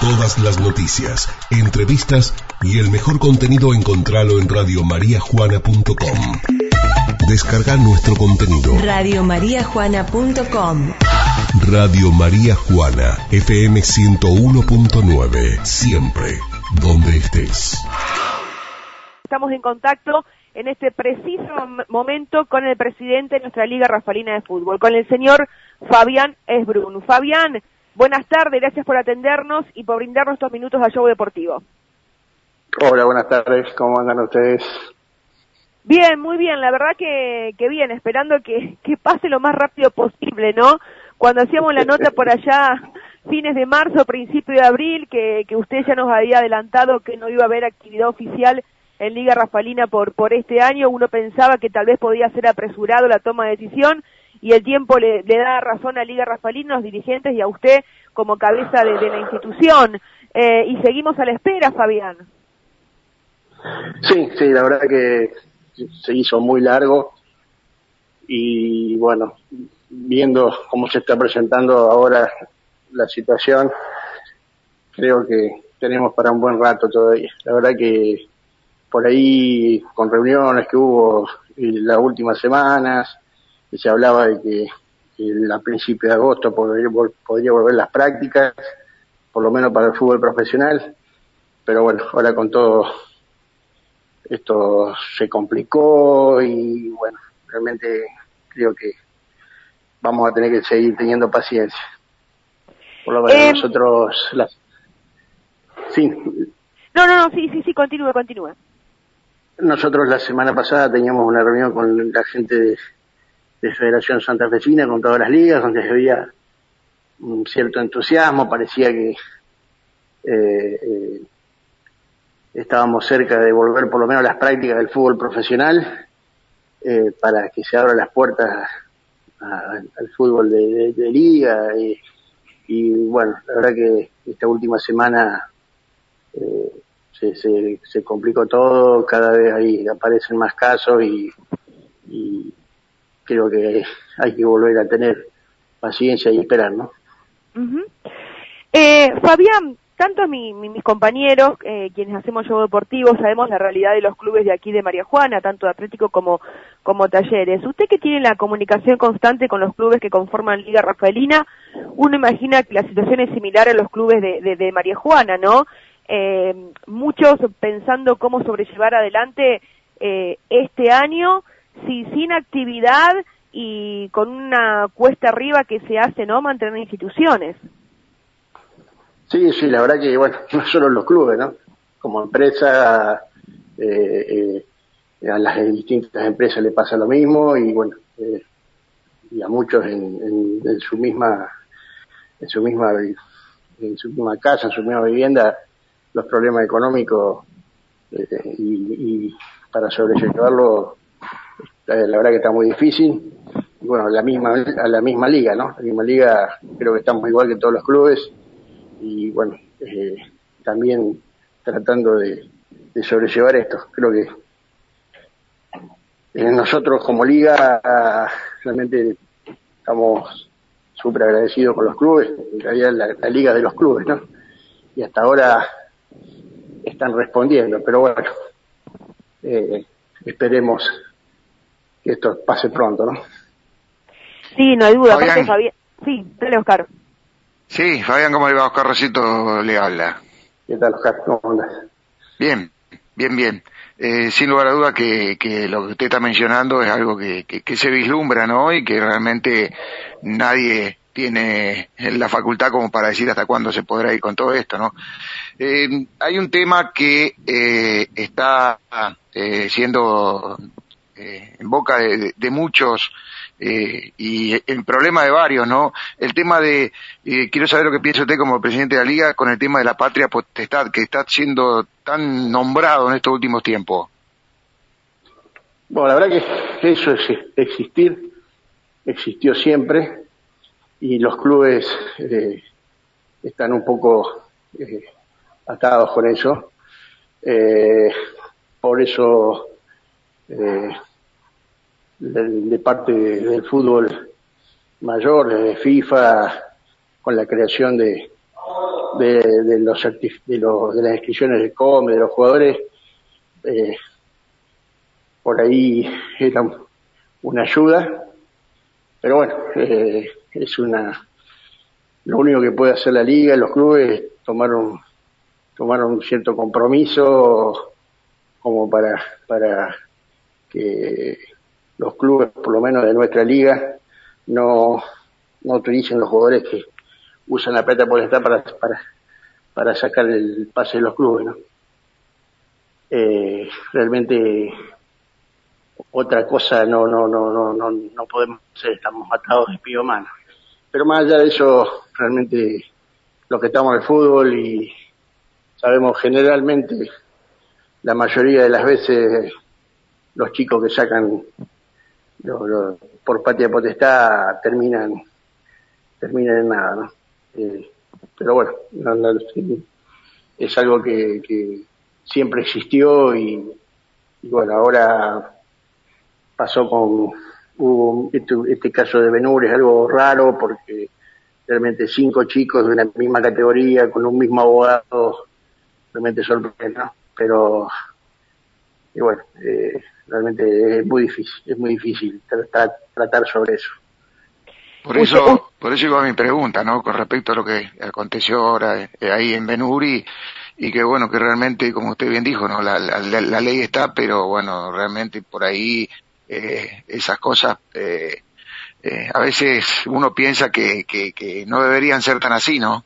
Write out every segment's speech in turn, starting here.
Todas las noticias, entrevistas y el mejor contenido encontralo en radiomariajuana.com. Descarga nuestro contenido. Radiomariajuana.com Radio María Juana, FM 101.9, siempre, donde estés. Estamos en contacto en este preciso momento con el presidente de nuestra Liga Rafalina de Fútbol, con el señor Fabián Esbrun. Fabián, buenas tardes, gracias por atendernos y por brindarnos estos minutos al show deportivo. Hola, buenas tardes, ¿cómo andan ustedes? Bien, muy bien, la verdad que, que bien, esperando que, que pase lo más rápido posible, ¿no? Cuando hacíamos la nota por allá, fines de marzo, principio de abril, que, que usted ya nos había adelantado que no iba a haber actividad oficial en Liga Rafalina por, por este año, uno pensaba que tal vez podía ser apresurado la toma de decisión y el tiempo le, da razón a Liga Rafalina, los dirigentes y a usted como cabeza de, de la institución. Eh, y seguimos a la espera, Fabián. Sí, sí, la verdad que se hizo muy largo y bueno, viendo cómo se está presentando ahora la situación, creo que tenemos para un buen rato todavía. La verdad que por ahí, con reuniones que hubo en las últimas semanas, se hablaba de que a principios de agosto podría, podría volver las prácticas, por lo menos para el fútbol profesional, pero bueno, ahora con todo esto se complicó y bueno, realmente creo que vamos a tener que seguir teniendo paciencia. Por lo menos Eh, nosotros, las... sí, No, no, no, sí, sí, sí, continúe, continúe. nosotros la semana pasada teníamos una reunión con la gente de, de Federación Santa Fecina, con todas las ligas, donde veía un cierto entusiasmo, parecía que eh, eh, estábamos cerca de volver por lo menos las prácticas del fútbol profesional eh, para que se abran las puertas al fútbol de, de- de liga y, y, bueno, la verdad que esta última semana eh, se, se, se complicó todo, cada vez ahí aparecen más casos y, y creo que hay que volver a tener paciencia y esperar, ¿no? Ujú. eh, Fabián, tanto mi- mi- mis compañeros, eh, quienes hacemos show deportivo, sabemos la realidad de los clubes de aquí de María Juana, tanto de Atlético como, como Talleres. Usted que tiene la comunicación constante con los clubes que conforman Liga Rafaelina, uno imagina que la situación es similar a los clubes de, de, de María Juana, ¿no? Eh, muchos pensando cómo sobrellevar adelante eh, este año si, sin actividad y con una cuesta arriba que se hace, ¿no? Mantener instituciones. Sí, sí, la verdad que, bueno, no solo los clubes, ¿no? Como empresa, eh, eh, a las distintas empresas le pasa lo mismo y, bueno, eh, y a muchos en, en, su misma, en su misma, en su misma casa, en su misma vivienda, los problemas económicos eh, y, y para sobrellevarlo, la verdad que está muy difícil. Bueno, la misma, la misma liga, ¿no? La misma liga, creo que estamos igual que todos los clubes y bueno, eh, también tratando de, sobrellevar esto. Creo que eh, nosotros como liga realmente estamos súper agradecidos con los clubes, en realidad la, liga de los clubes, ¿no? Y hasta ahora están respondiendo, pero bueno, eh, esperemos que esto pase pronto, ¿no? Sí, no hay duda. Fabián. Aparte, Fabián. Sí, dale, Oscar. Sí, Fabián, ¿cómo le va? Oscar Rosito le habla. ¿Qué tal, Oscar? ¿Cómo andas? Bien, bien, bien. Eh, sin lugar a duda que, que lo que usted está mencionando es algo que, que, que se vislumbra, ¿no? Y que realmente nadie tiene la facultad como para decir hasta cuándo se podrá ir con todo esto, ¿no? Eh, hay un tema que eh, está eh, siendo eh, en boca de, muchos eh, y el problema de varios, ¿no? El tema de, eh, quiero saber lo que piensa usted como presidente de la liga con el tema de la patria potestad, que está siendo tan nombrado en estos últimos tiempos. Bueno, la verdad que eso es existir, existió siempre y los clubes están un poco atados con eso. Por eso, eh, de, parte de- del fútbol mayor, de FIFA, con la creación de, de, los, de, los, de las inscripciones de COME, de los jugadores, eh, por ahí era una ayuda, pero bueno, eh, es una, lo único que puede hacer la liga, los clubes, tomar un, tomar un cierto compromiso como para, para que los clubes, por lo menos de nuestra liga, no, no utilicen los jugadores que usan la plata por estar para, para, para sacar el pase de los clubes, ¿no? Eh, realmente otra cosa no, no, no, no, no, no podemos hacer, estamos atados de pío mano. Pero más allá de eso, realmente lo que estamos en el fútbol y sabemos generalmente, la mayoría de las veces, los chicos que sacan por patria potestad terminan terminan en nada, ¿no? Eh, pero bueno, es algo que, que siempre existió y, bueno, ahora pasó con hubo este, este, caso de Benur es algo raro porque realmente cinco chicos de una misma categoría con un mismo abogado realmente sorprende, ¿no? Pero y bueno, eh, realmente es muy difícil, es muy difícil tratar, tratar sobre eso. Por eso, por eso iba mi pregunta, ¿no? Con respecto a lo que aconteció ahora eh, ahí en Benuri y que bueno, que realmente, como usted bien dijo, ¿no? La, la, ley está, pero bueno, realmente por ahí eh, esas cosas, eh, eh, a veces uno piensa que, que, que, no deberían ser tan así, ¿no?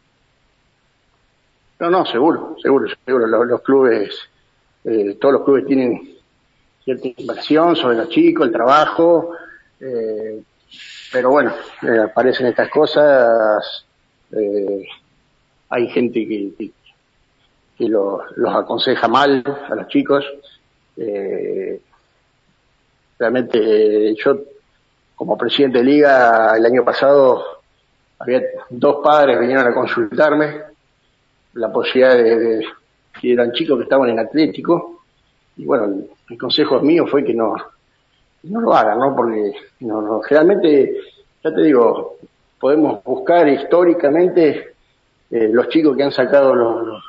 No, no, seguro, seguro, seguro. Los, los clubes, eh, todos los clubes tienen cierta inversión sobre los chicos, el trabajo, eh, pero bueno, eh, aparecen estas cosas, eh, hay gente que, que, los aconseja mal a los chicos. Realmente yo, como presidente de liga, el año pasado había dos padres que vinieron a consultarme la posibilidad de que eran chicos que estaban en Atlético y bueno, el, consejo mío fue que no, no lo hagan, ¿no? Porque no, no, generalmente, ya te digo, podemos buscar históricamente eh, los chicos que han sacado los, los,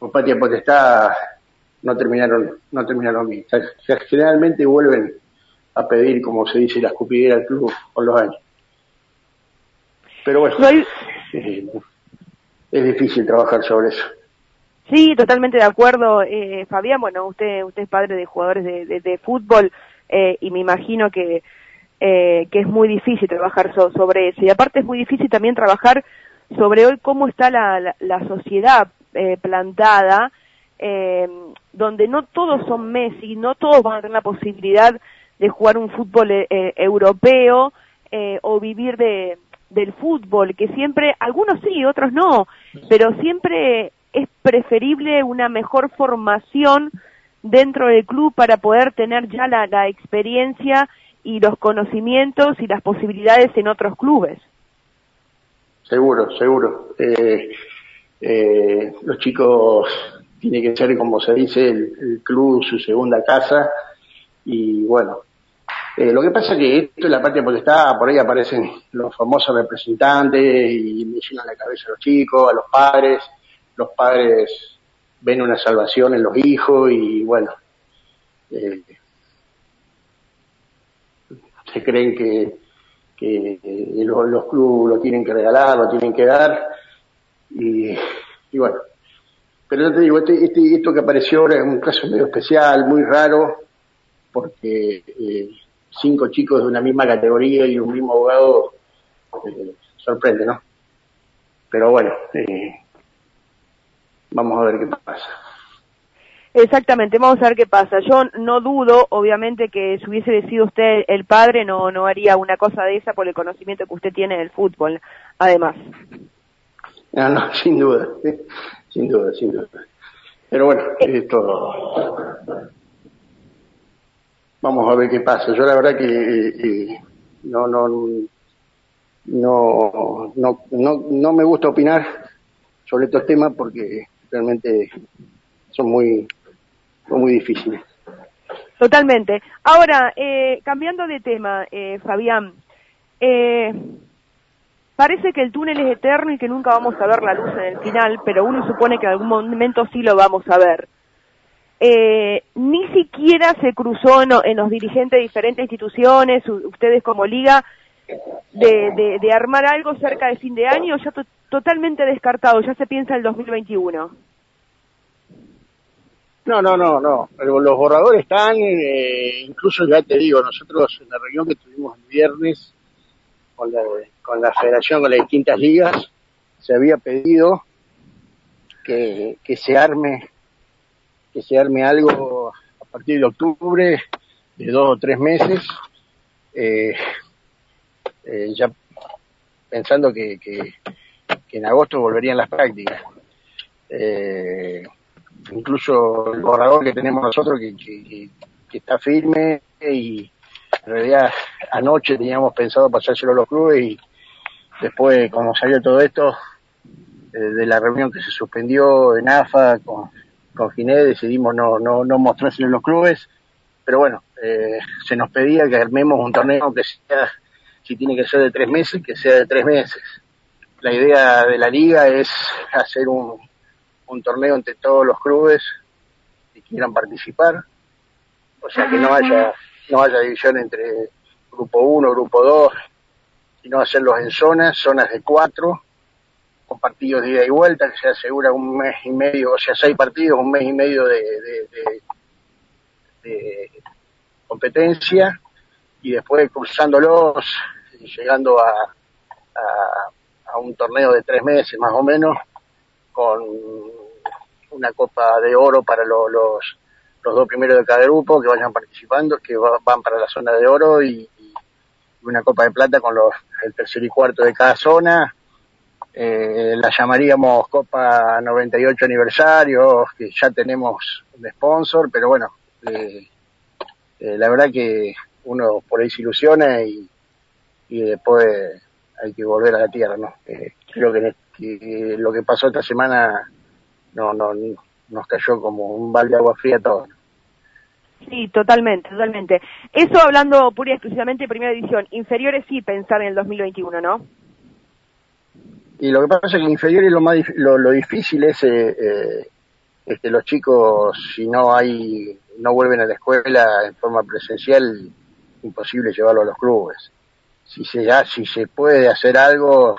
los patria potestad no terminaron, no terminaron bien. generalmente vuelven a pedir, como se dice, la escupidera al club con los años. Pero bueno, eh, es difícil trabajar sobre eso. Sí, totalmente de acuerdo, eh, Fabián. Bueno, usted usted es padre de jugadores de, de, fútbol eh, y me imagino que eh, que es muy difícil trabajar sobre eso. Y aparte es muy difícil también trabajar sobre hoy cómo está la, la, sociedad eh, plantada, eh, donde no todos son Messi, no todos van a tener la posibilidad de jugar un fútbol europeo o vivir de del fútbol, que siempre, algunos sí, otros no, pero siempre es preferible una mejor formación dentro del club para poder tener ya la, la experiencia y los conocimientos y las posibilidades en otros clubes. Seguro, seguro. Eh, eh, los chicos tienen que ser, como se dice, el, club su segunda casa y bueno. Eh, lo que pasa es que esto es la parte está por ahí aparecen los famosos representantes y me llenan la cabeza a los chicos, a los padres, los padres ven una salvación en los hijos y bueno, eh, se creen que, que los, los, clubes lo tienen que regalar, lo tienen que dar y, y bueno. Pero yo te digo, este, este, esto que apareció ahora es un caso medio especial, muy raro, porque eh, cinco chicos de una misma categoría y un mismo abogado eh, sorprende, ¿no? Pero bueno, eh, vamos a ver qué pasa. Exactamente, vamos a ver qué pasa. Yo no dudo, obviamente, que si hubiese sido usted el padre, no, no haría una cosa de esa por el conocimiento que usted tiene del fútbol, además. No, no, sin duda, sin duda, sin duda. Pero bueno, eh. esto... Vamos a ver qué pasa. Yo la verdad que eh, eh, no, no, no, no, no, no me gusta opinar sobre estos temas porque realmente son muy, son muy difíciles. Totalmente. Ahora, eh, cambiando de tema, eh, Fabián, eh, parece que el túnel es eterno y que nunca vamos a ver la luz en el final, pero uno supone que en algún momento sí lo vamos a ver. Eh, ni siquiera se cruzó en, los dirigentes de diferentes instituciones, ustedes como liga, de, de, armar algo cerca de fin de año, ya totalmente descartado, ya se piensa el 2021. No, no, no, no. Los borradores están, eh, incluso ya te digo, nosotros en la reunión que tuvimos el viernes con la, con la federación, con las distintas ligas, se había pedido que, que se arme, que se arme algo a partir de octubre, de dos o tres meses, eh, eh, ya pensando que, que, en agosto volverían las prácticas. Eh, incluso el borrador que tenemos nosotros que, que, está firme y en realidad anoche teníamos pensado pasárselo a los clubes y después como salió todo esto eh, de la reunión que se suspendió en AFA con, con Ginés decidimos no, no, no mostrárselo a los clubes pero bueno eh, se nos pedía que armemos un torneo que sea si tiene que ser de tres meses que sea de tres meses la idea de la liga es hacer un, torneo entre todos los clubes que quieran participar. O sea que no haya, no haya división entre grupo 1, grupo 2, sino hacerlos en zonas, zonas de cuatro, con partidos de ida y vuelta, que se asegura un mes y medio, o sea, seis partidos, un mes y medio de, de, de, competencia, y después cruzándolos, y llegando a, a, a un torneo de tres meses más o menos, con una copa de oro para los, los, dos primeros de cada grupo que vayan participando, que van para la zona de oro y, una copa de plata con los, el tercer y cuarto de cada zona. Eh, la llamaríamos Copa 98 aniversario, que ya tenemos un sponsor, pero bueno, eh, eh, la verdad que uno por ahí se ilusiona y, y después hay que volver a la tierra, ¿no? creo que que lo que pasó esta semana no, no, nos cayó como un balde de agua fría todo. Sí, totalmente, totalmente. Eso hablando pura y exclusivamente de primera edición. Inferiores sí pensar en el 2021, ¿no? Y lo que pasa es que inferiores lo más lo, lo difícil es, eh, eh, es que los chicos, si no hay, no vuelven a la escuela en forma presencial, imposible llevarlo a los clubes. Si se, ya, si se puede hacer algo,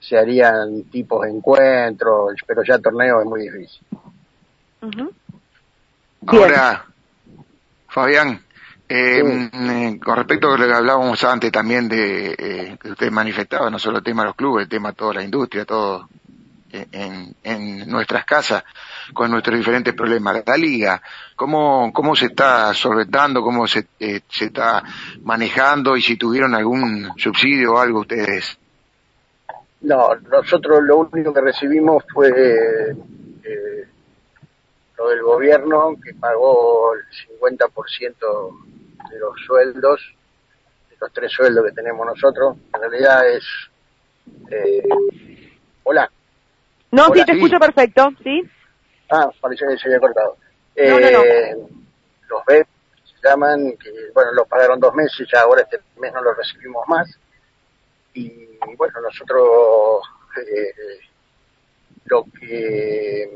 se harían tipos de encuentros, pero ya torneo es muy difícil. Ahora, Fabián, eh, mm, con respecto a lo que hablábamos antes también de eh, que usted manifestaba, no solo el tema de los clubes, el tema de toda la industria, todo eh, en, en nuestras casas, con nuestros diferentes problemas. La liga, ¿cómo, cómo se está solventando, cómo se, se está manejando y si tuvieron algún subsidio o algo ustedes? No, nosotros lo único que recibimos fue eh, lo del gobierno que pagó el 50% de los sueldos, de los tres sueldos que tenemos nosotros. En realidad es... Eh, hola. No, sí, te escucho perfecto, ¿sí? Ah, parecía que se había cortado. Eh, Los B se llaman, que bueno, los pagaron dos meses, ya ahora este mes no los recibimos más. Y bueno, nosotros eh, lo que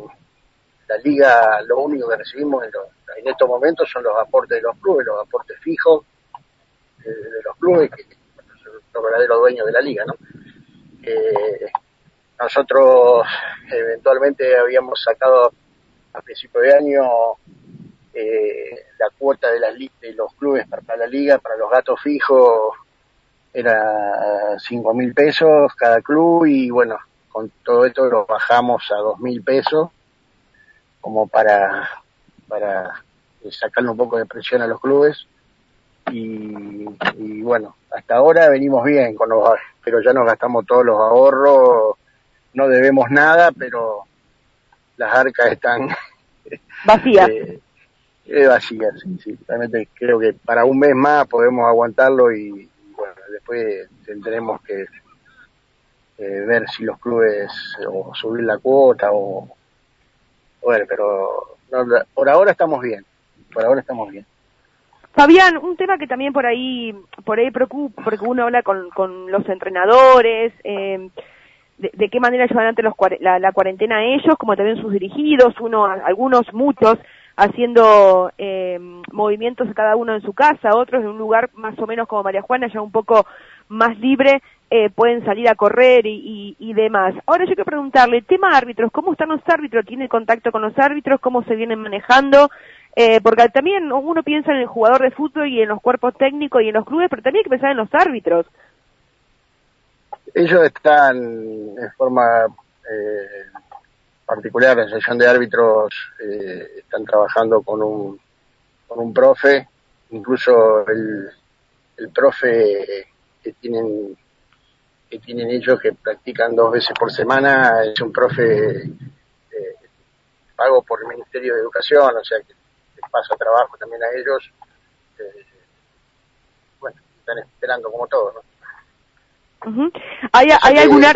la liga, lo único que recibimos en, estos momentos son los aportes de los clubes, los aportes fijos eh, de los clubes, que son los verdaderos dueños de la liga, ¿no? Eh, nosotros eventualmente habíamos sacado a principio de año la cuota de, las, de los clubes para la liga, para los gatos fijos, era cinco mil pesos cada club y bueno, con todo esto lo bajamos a dos mil pesos como para, para sacarle un poco de presión a los clubes y, y bueno, hasta ahora venimos bien con los, pero ya nos gastamos todos los ahorros, no debemos nada, pero las arcas están vacías. Eh, vacías, sí, sí. Realmente creo que para un mes más podemos aguantarlo y, bueno, después tendremos que eh, ver si los clubes o subir la cuota o bueno, pero por ahora estamos bien, por ahora estamos bien. Fabián, un tema que también por ahí, por ahí preocupa, porque uno habla con, con los entrenadores, eh, de, qué manera llevan ante los, la, la, cuarentena ellos, como también sus dirigidos, uno, algunos, muchos, haciendo eh, movimientos cada uno en su casa, otros en un lugar más o menos como María Juana, ya un poco más libre, eh, pueden salir a correr y, demás. Ahora yo quiero preguntarle, tema árbitros, ¿cómo están los árbitros? ¿Tiene contacto con los árbitros? ¿Cómo se vienen manejando? Eh, porque también uno piensa en el jugador de fútbol y en los cuerpos técnicos y en los clubes, pero también hay que pensar en los árbitros. Ellos están en forma eh, particular, la asociación de árbitros eh, están trabajando con un, con un profe, incluso el, el profe que tienen que tienen ellos que practican dos veces por semana es un profe eh, pago por el Ministerio de Educación, o sea que pasa trabajo también a ellos. Eh, bueno, están esperando como todo, ¿no? ¿Hay, hay alguna...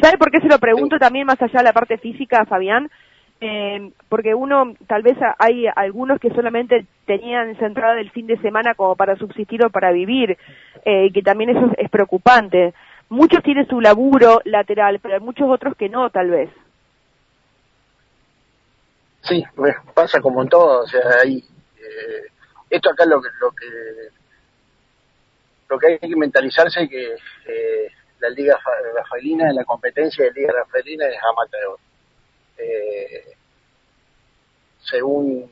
¿Sabe por qué se lo pregunto también más allá de la parte física, Fabián? Eh, porque uno, tal vez hay algunos que solamente tenían esa entrada del fin de semana como para subsistir o para vivir, eh, que también eso es, preocupante. Muchos tienen su laburo lateral, pero hay muchos otros que no, tal vez. Sí, pasa como en todo, o sea, hay, eh, esto acá lo que, lo que, lo que hay que mentalizarse que eh, la Liga Rafaelina, la competencia de Liga Rafaelina es amateur. Eh, según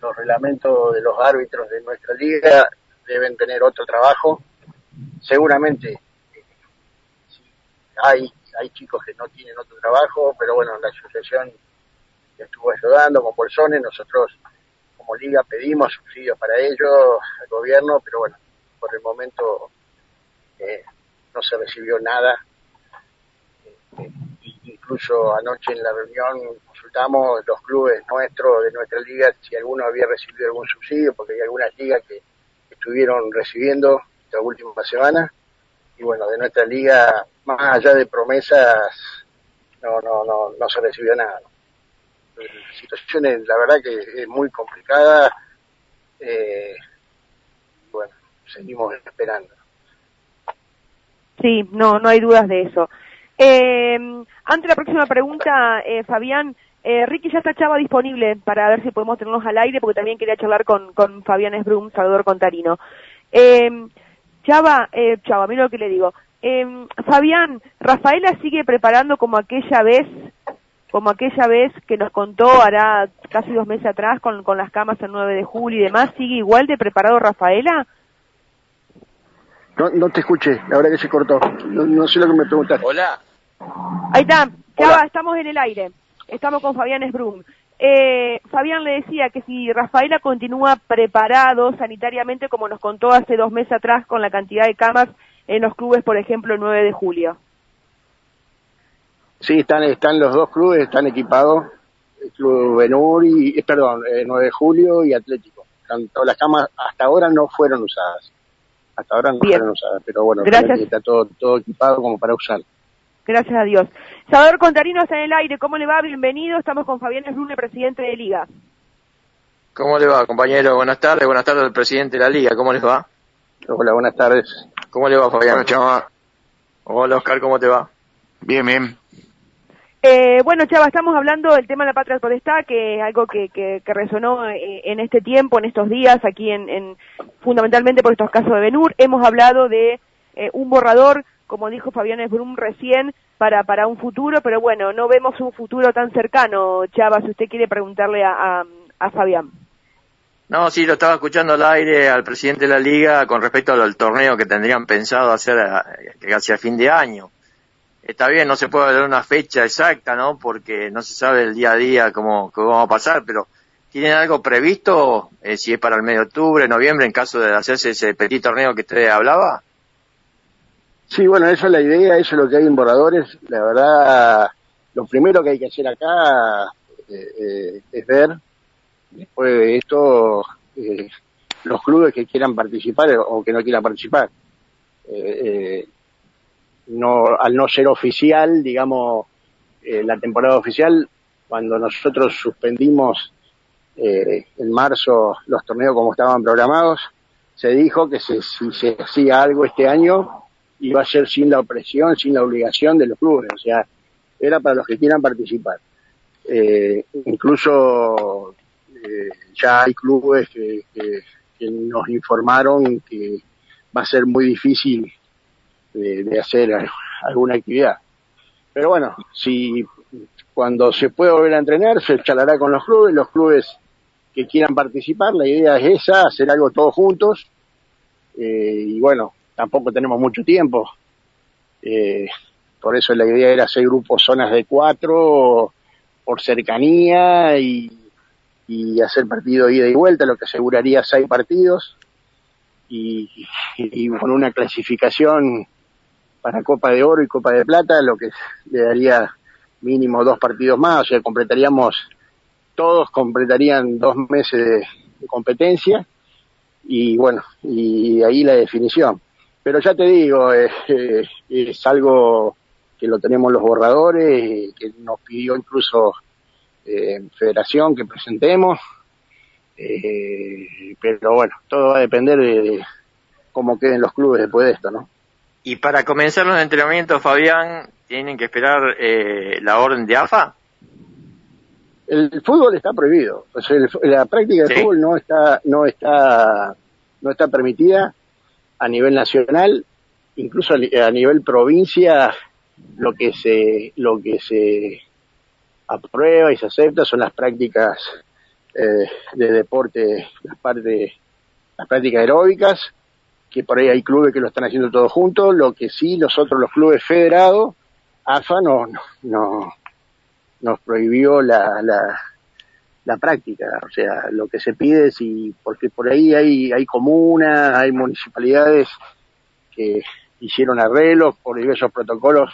los reglamentos de los árbitros de nuestra liga, deben tener otro trabajo. Seguramente hay, hay chicos que no tienen otro trabajo, pero bueno, la asociación estuvo ayudando con bolsones, nosotros como liga pedimos subsidios para ellos al gobierno, pero bueno, por el momento eh, no se recibió nada. Eh, incluso anoche en la reunión consultamos los clubes nuestros de nuestra liga si alguno había recibido algún subsidio, porque hay algunas ligas que estuvieron recibiendo esta última semana. Y bueno, de nuestra liga, más allá de promesas, no, no, no, no se recibió nada. La situación es, la verdad que es muy complicada. Eh, seguimos esperando. Sí, no, no hay dudas de eso. Eh, antes de la próxima pregunta, eh, Fabián, eh, Ricky ya está Chava disponible para ver si podemos tenernos al aire, porque también quería charlar con, con Fabián Esbrum, Salvador Contarino. Eh, Chava, eh, Chava, mira lo que le digo. Eh, Fabián, Rafaela sigue preparando como aquella vez, como aquella vez que nos contó hará casi dos meses atrás con, con las camas el 9 de julio y demás, ¿sigue igual de preparado Rafaela? No, no te escuché, la verdad que se cortó. No, sé lo que me preguntaste. Hola. Ahí está, ya estamos en el aire. Estamos con Fabián Esbrum. Eh, Fabián le decía que si Rafaela continúa preparado sanitariamente, como nos contó hace dos meses atrás, con la cantidad de camas en los clubes, por ejemplo, el 9 de julio. Sí, están, están los dos clubes, están equipados, el Club Benur y, eh, perdón, el eh, 9 de julio y Atlético. Las camas hasta ahora no fueron usadas hasta ahora no usadas, pero bueno, está todo, todo equipado como para usar. Gracias a Dios. Salvador Contarino está en el aire, ¿cómo le va? Bienvenido, estamos con Fabián Esbrune, presidente de Liga. ¿Cómo le va, compañero? Buenas tardes, buenas tardes al presidente de la Liga, ¿cómo les va? Hola, buenas tardes. ¿Cómo le va, Fabián? Hola, chava. Hola, Oscar, ¿cómo te va? Bien, bien. Eh, bueno, Chava, estamos hablando del tema de la patria potestad, que es algo que, resonó eh, en este tiempo, en estos días, aquí en, en fundamentalmente por estos casos de Benur. Hemos hablado de eh, un borrador, como dijo Fabián Esbrum recién, para, para un futuro, pero bueno, no vemos un futuro tan cercano, Chava, si usted quiere preguntarle a, a, Fabián. No, sí, lo estaba escuchando al aire al presidente de la liga con respecto al, torneo que tendrían pensado hacer hacia fin de año está bien, no se puede dar una fecha exacta, ¿no? Porque no se sabe el día a día cómo, cómo va a pasar, pero ¿tienen algo previsto? Eh, si es para el mes de octubre, noviembre, en caso de hacerse ese petit torneo que usted hablaba. Sí, bueno, esa es la idea, eso es lo que hay en Borradores. La verdad, lo primero que hay que hacer acá eh, eh, es ver, después de esto, los clubes que quieran participar o que no quieran participar. Eh, no, al no ser oficial, digamos, eh, la temporada oficial, cuando nosotros suspendimos eh, en marzo los torneos como estaban programados, se dijo que si se hacía algo este año iba a ser sin la opresión, sin la obligación de los clubes, o sea, era para los que quieran participar. Eh, incluso eh, ya hay clubes que, nos informaron que va a ser muy difícil de, hacer alguna actividad. Pero bueno, si cuando se pueda volver a entrenar, se charlará con los clubes, los clubes que quieran participar, la idea es esa, hacer algo todos juntos, eh, y bueno, tampoco tenemos mucho tiempo, eh, por eso la idea era hacer grupos zonas de cuatro, por cercanía y, y hacer partido ida y vuelta, lo que aseguraría seis partidos y, con una clasificación para Copa de Oro y Copa de Plata, lo que le daría mínimo dos partidos más, o sea, completaríamos, todos completarían dos meses de, competencia y bueno, y ahí la definición. Pero ya te digo, eh, eh, es algo que lo tenemos los borradores, que nos pidió incluso eh, Federación que presentemos, eh, pero bueno, todo va a depender de, cómo queden los clubes después de esto, ¿no? Y para comenzar los entrenamientos, Fabián, ¿tienen que esperar eh, la orden de AFA? El fútbol está prohibido, o sea, la práctica del fútbol no está, no está, no está permitida a nivel nacional, incluso a nivel provincia lo que se lo que se aprueba y se acepta son las prácticas eh, de deporte, las partes, las prácticas aeróbicas, que por ahí hay clubes que lo están haciendo todos juntos, lo que sí los otros, los clubes federados, AFA no, no, nos prohibió la, la, la práctica, o sea, lo que se pide y porque por ahí hay, hay comunas, hay municipalidades que hicieron arreglos por diversos protocolos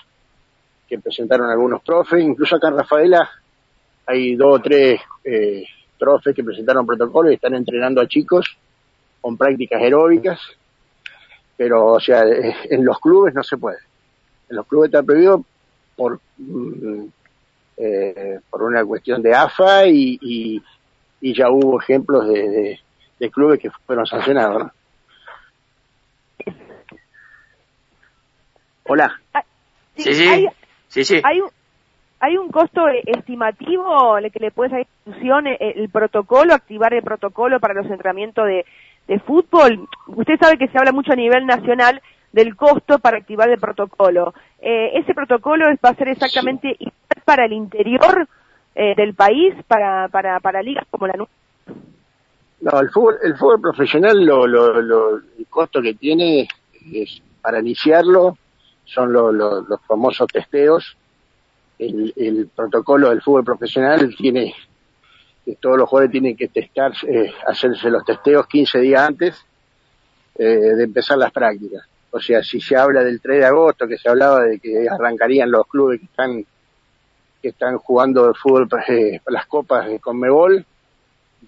que presentaron algunos profes, incluso acá en Rafaela hay dos o tres eh, profes que presentaron protocolos y están entrenando a chicos con prácticas aeróbicas, pero o sea, en los clubes no se puede. En los clubes está prohibido por mm, eh, por una cuestión de AFA y, y, ya hubo ejemplos de, de, clubes que fueron sancionados. Hola. Ah, sí, sí. Sí, sí. Hay, hay un costo estimativo que le puede dar institución eh, el, protocolo, activar el protocolo para los entrenamientos de, de fútbol. Usted sabe que se habla mucho a nivel nacional del costo para activar el protocolo. Eh, ¿Ese protocolo va a ser exactamente igual para el interior eh, del país, para, para, para ligas como la nuestra? No, el fútbol, el fútbol profesional, lo, lo, lo, el costo que tiene es para iniciarlo son los famosos testeos. El, el, protocolo del fútbol profesional tiene que todos los jugadores tienen que testar, eh, hacerse los testeos 15 días antes eh, de empezar las prácticas. O sea, si se habla del 3 de agosto, que se hablaba de que arrancarían los clubes que están que están jugando el fútbol eh, las copas de Conmebol,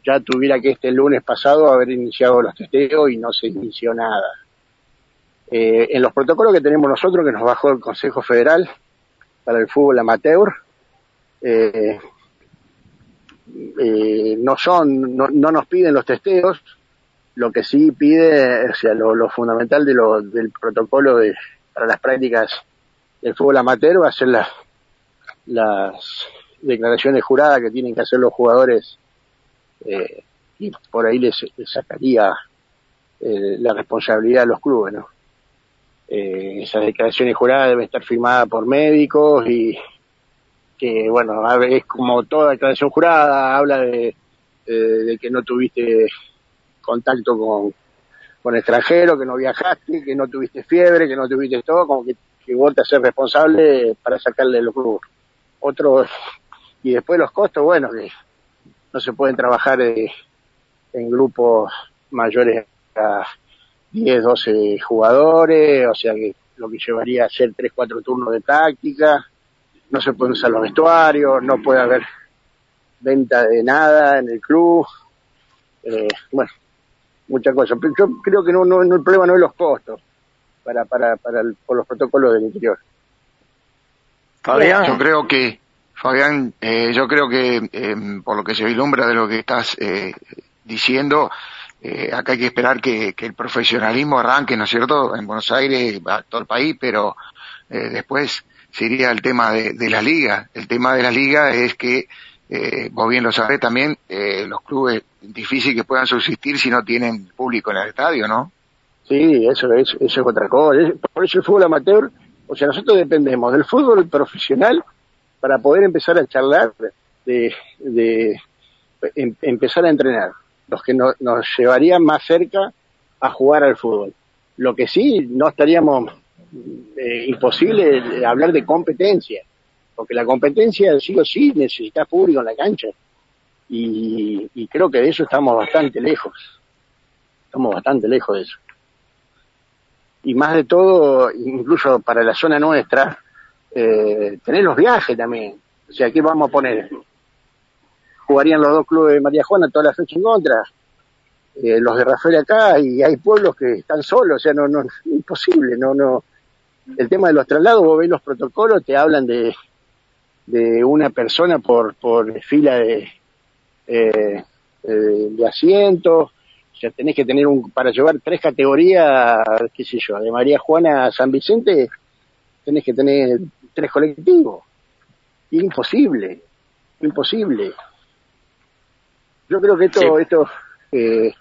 ya tuviera que este lunes pasado haber iniciado los testeos y no se inició nada. Eh, en los protocolos que tenemos nosotros, que nos bajó el Consejo Federal para el fútbol amateur, eh, eh, no son, no, nos piden los testeos, lo que sí pide, o sea, lo, fundamental de lo, del protocolo de, para las prácticas del fútbol amateur va a ser las, las declaraciones juradas que tienen que hacer los jugadores y por ahí les, sacaría la responsabilidad a los clubes, ¿no? Eh, esas declaraciones juradas deben estar firmadas por médicos y que, bueno, es como toda declaración jurada, habla de, que no tuviste contacto con, con extranjero, que no viajaste, que no tuviste fiebre, que no tuviste todo, como que, que vos te haces responsable para sacarle los grupos. Otros, y después los costos, bueno, que no se pueden trabajar eh, en grupos mayores a 10, 12 jugadores, o sea que lo que llevaría a ser 3, 4 turnos de táctica, no se pueden usar los vestuarios, no puede haber venta de nada en el club, eh, bueno, muchas cosas. Pero yo creo que no, no, el problema no es los costos para, para, para por los protocolos del interior. Fabián, yo creo que Fabián, eh, yo creo que em, por lo que se vislumbra de lo que estás eh, diciendo, eh, acá hay que esperar que, el profesionalismo arranque, ¿no es cierto?, en Buenos Aires, a todo el país, pero después sería el tema de, la liga. El tema de la liga es que, vos bien lo sabés también, los clubes difícil que puedan subsistir si no tienen público en el estadio, ¿no? Sí, eso es, eso es otra cosa. Por eso el fútbol amateur, o sea, nosotros dependemos del fútbol profesional para poder empezar a charlar de, de em, empezar a entrenar, los que nos llevarían más cerca a jugar al fútbol. Lo que sí, no estaríamos eh, imposible hablar de competencia, porque la competencia sí o sí necesita público en la cancha. Y, y creo que de eso estamos bastante lejos. Estamos bastante lejos de eso. Y más de todo, incluso para la zona nuestra, eh, tener los viajes también. O sea, ¿qué vamos a poner? Jugarían los dos clubes de María Juana toda la fecha en contra. Eh, los de Rafael acá y hay pueblos que están solos, o sea, no, no, imposible, no, no. El tema de los traslados, vos ves los protocolos, te hablan de, de una persona por, por fila de, eh, de asientos, o sea, tenés que tener un, para llevar tres categorías, qué sé yo, de María Juana a San Vicente, tenés que tener tres colectivos. Imposible, imposible. Yo creo que esto, esto eh,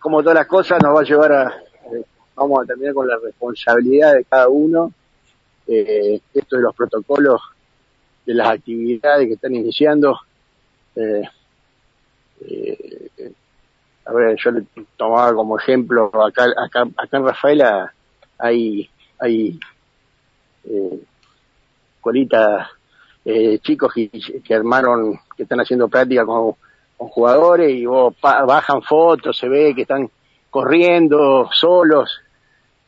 como todas las cosas, nos va a llevar a, eh, vamos a terminar con la responsabilidad de cada uno, eh, esto de los protocolos, de las actividades que están iniciando. Eh, eh, a ver, yo le tomaba como ejemplo, acá, acá, acá en Rafaela hay, hay eh, colitas, eh, chicos que, que, armaron, que están haciendo práctica con, con jugadores y vos bajan fotos, se ve que están corriendo solos.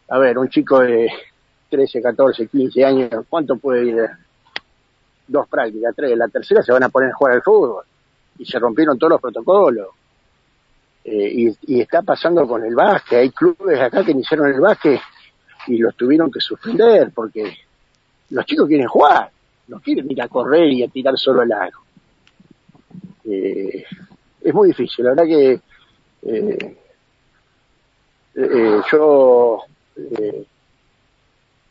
A ver, un chico de 13, 14, 15 años, ¿cuánto puede ir? Dos prácticas, tres. La tercera se van a poner a jugar al fútbol. Y se rompieron todos los protocolos. Eh, y, y, está pasando con el básquet. Hay clubes acá que iniciaron el básquet y los tuvieron que suspender porque los chicos quieren jugar, no quieren ir a correr y a tirar solo el aro. Eh, es muy difícil, la verdad que eh, eh, yo eh,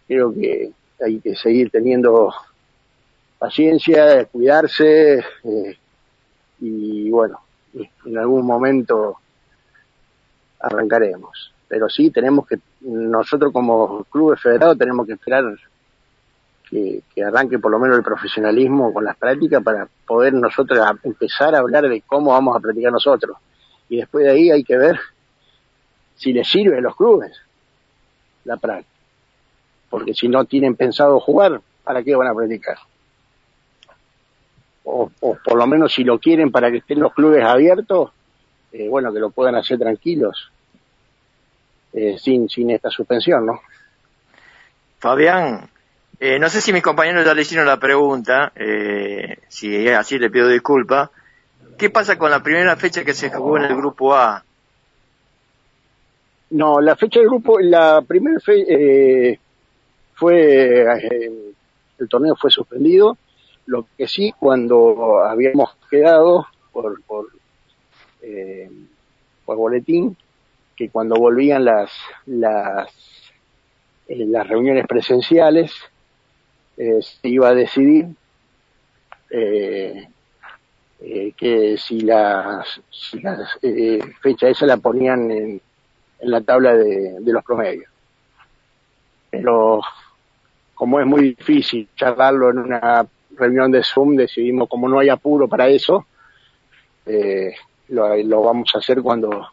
creo que hay que seguir teniendo paciencia, cuidarse eh, y bueno, en algún momento arrancaremos. Pero sí tenemos que, nosotros como clubes federados tenemos que esperar que, arranque por lo menos el profesionalismo con las prácticas para poder nosotros empezar a hablar de cómo vamos a practicar nosotros. Y después de ahí hay que ver si les sirve a los clubes la práctica. Porque si no tienen pensado jugar, ¿para qué van a practicar? O, por lo menos si lo quieren para que estén los clubes abiertos, eh, bueno, que lo puedan hacer tranquilos, eh, sin, sin esta suspensión, ¿no? Fabián, eh, no sé si mis compañeros ya le hicieron la pregunta, eh, si así le pido disculpas. ¿Qué pasa con la primera fecha que se jugó en el grupo A? No, la fecha del grupo, la primera fecha eh, fue, eh, el torneo fue suspendido. Lo que sí, cuando habíamos quedado por, por, eh, por boletín, que cuando volvían las, las, eh, las reuniones presenciales, eh, se iba a decidir eh, eh, que si las, si las eh, fechas esas la ponían en, en la tabla de, de, los promedios. Pero como es muy difícil charlarlo en una reunión de Zoom, decidimos, como no hay apuro para eso, eh, lo, lo vamos a hacer cuando,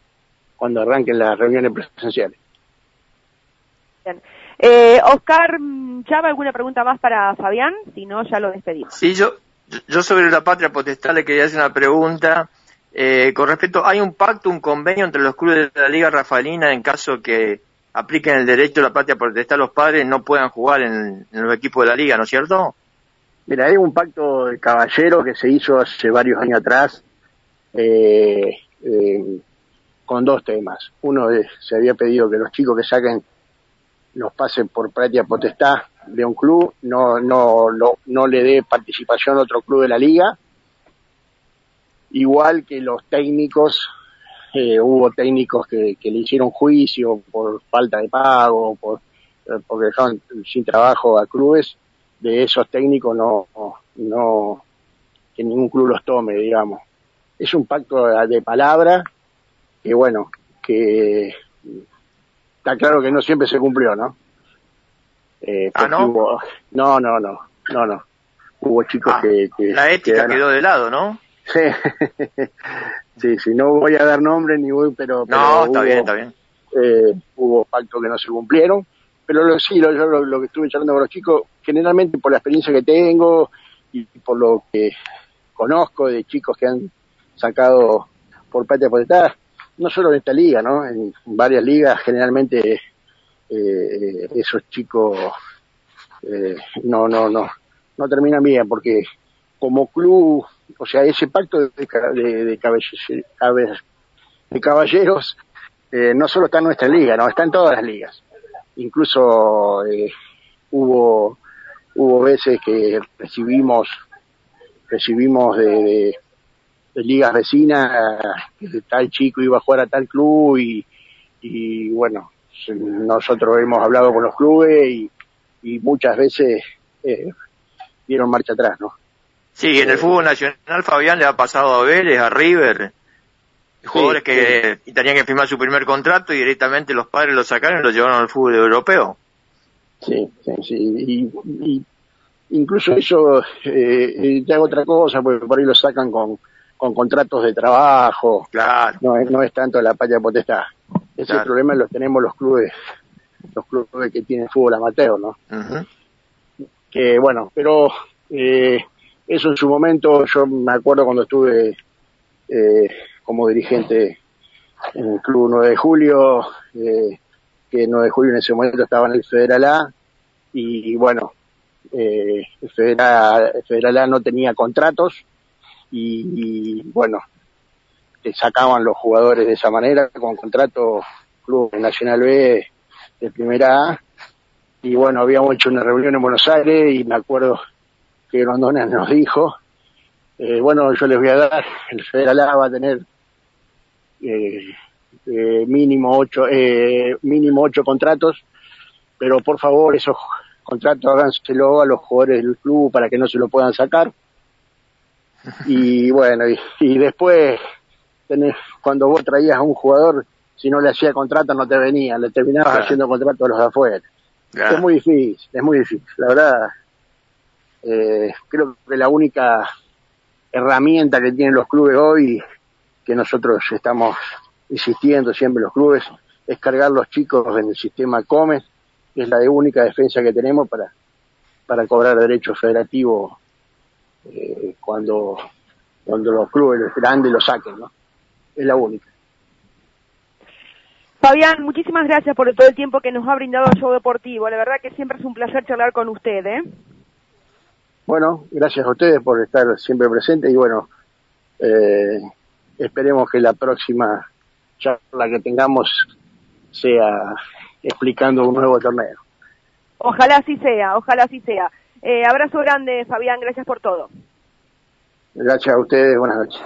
cuando arranquen las reuniones presenciales. Bien. Eh, Oscar Chava, ¿alguna pregunta más para Fabián? Si no, ya lo despedimos. Sí, yo, yo sobre la patria potestad le quería hacer una pregunta. Eh, con respecto, ¿hay un pacto, un convenio entre los clubes de la Liga Rafaelina en caso que apliquen el derecho a la patria potestad los padres no puedan jugar en, en, los equipos de la Liga, ¿no es cierto? Mira, hay un pacto de caballero que se hizo hace varios años atrás eh, eh, con dos temas. Uno es, se había pedido que los chicos que saquen los pasen por práctica potestad de un club no, no, no, no le dé participación a otro club de la liga. Igual que los técnicos, eh, hubo técnicos que, que le hicieron juicio por falta de pago, por, eh, porque dejaron sin trabajo a clubes, de esos técnicos no, no, que ningún club los tome, digamos. Es un pacto de palabra que bueno, que está claro que no siempre se cumplió, ¿no? Eh, ah, no? no, no, no, no, no. Hubo chicos ah, que, La ética quedó de lado, ¿no? Sí, sí, sí, no voy a dar nombre ni voy, pero... No, está bien, está bien. Eh, hubo pactos que no se cumplieron, pero lo, sí, lo, lo, que estuve charlando con los chicos, generalmente por la experiencia que tengo y por lo que conozco de chicos que han sacado por patria potestad, no solo en esta liga, ¿no? En varias ligas generalmente eh, esos chicos eh, no, no, no, no terminan bien porque como club, o sea, ese pacto de, de, de, caballeros eh, no solo está en nuestra liga, no, está en todas las ligas. Incluso eh, hubo hubo veces que recibimos recibimos de, de ligas vecinas, que tal chico iba a jugar a tal club y, y bueno, nosotros hemos hablado con los clubes y, y muchas veces eh, dieron marcha atrás, ¿no? Sí, en el eh, fútbol nacional Fabián le ha pasado a Vélez, a River, jugadores que tenían que firmar su primer contrato y directamente los padres lo sacaron y lo llevaron al fútbol europeo. Sí, sí, sí. Y, y incluso eso eh, ya otra cosa, porque por ahí lo sacan con con contratos de trabajo. Claro. No es, no es tanto la patria potestad. Ese problema lo tenemos los clubes, los clubes que tienen fútbol amateur, ¿no? Que bueno, pero eh, eso en su momento, yo me acuerdo cuando estuve eh, como dirigente en el Club 9 de Julio, eh, que 9 de Julio en ese momento estaba en el Federal A, y, bueno, eh, el Federal, el Federal A no tenía contratos, y, bueno, sacaban los jugadores de esa manera con contrato Club Nacional B de primera A. Y bueno, habíamos hecho una reunión en Buenos Aires y me acuerdo que Rondona nos dijo, eh, bueno, yo les voy a dar, el Federal A va a tener eh, eh, mínimo ocho, eh, mínimo ocho contratos, pero por favor esos contratos háganselo a los jugadores del club para que no se lo puedan sacar y bueno, y, después, tenés, cuando vos traías a un jugador, si no le hacía contrato no te venía, le terminabas haciendo contrato a los de afuera. Es muy difícil, es muy difícil. La verdad, eh, creo que la única herramienta que tienen los clubes hoy, que nosotros estamos insistiendo siempre los clubes, es cargar los chicos en el sistema COMES, que es la única defensa que tenemos para, para cobrar derechos federativos eh, cuando, cuando los clubes grandes lo saquen, ¿no? Es la única. Fabián, muchísimas gracias por todo el tiempo que nos ha brindado el show deportivo. La verdad que siempre es un placer charlar con usted, ¿eh? Bueno, gracias a ustedes por estar siempre presentes y bueno, eh, esperemos que la próxima charla que tengamos sea explicando un nuevo torneo. Ojalá así sea, ojalá así sea. Eh, abrazo grande, Fabián, gracias por todo. Gracias a ustedes, buenas noches.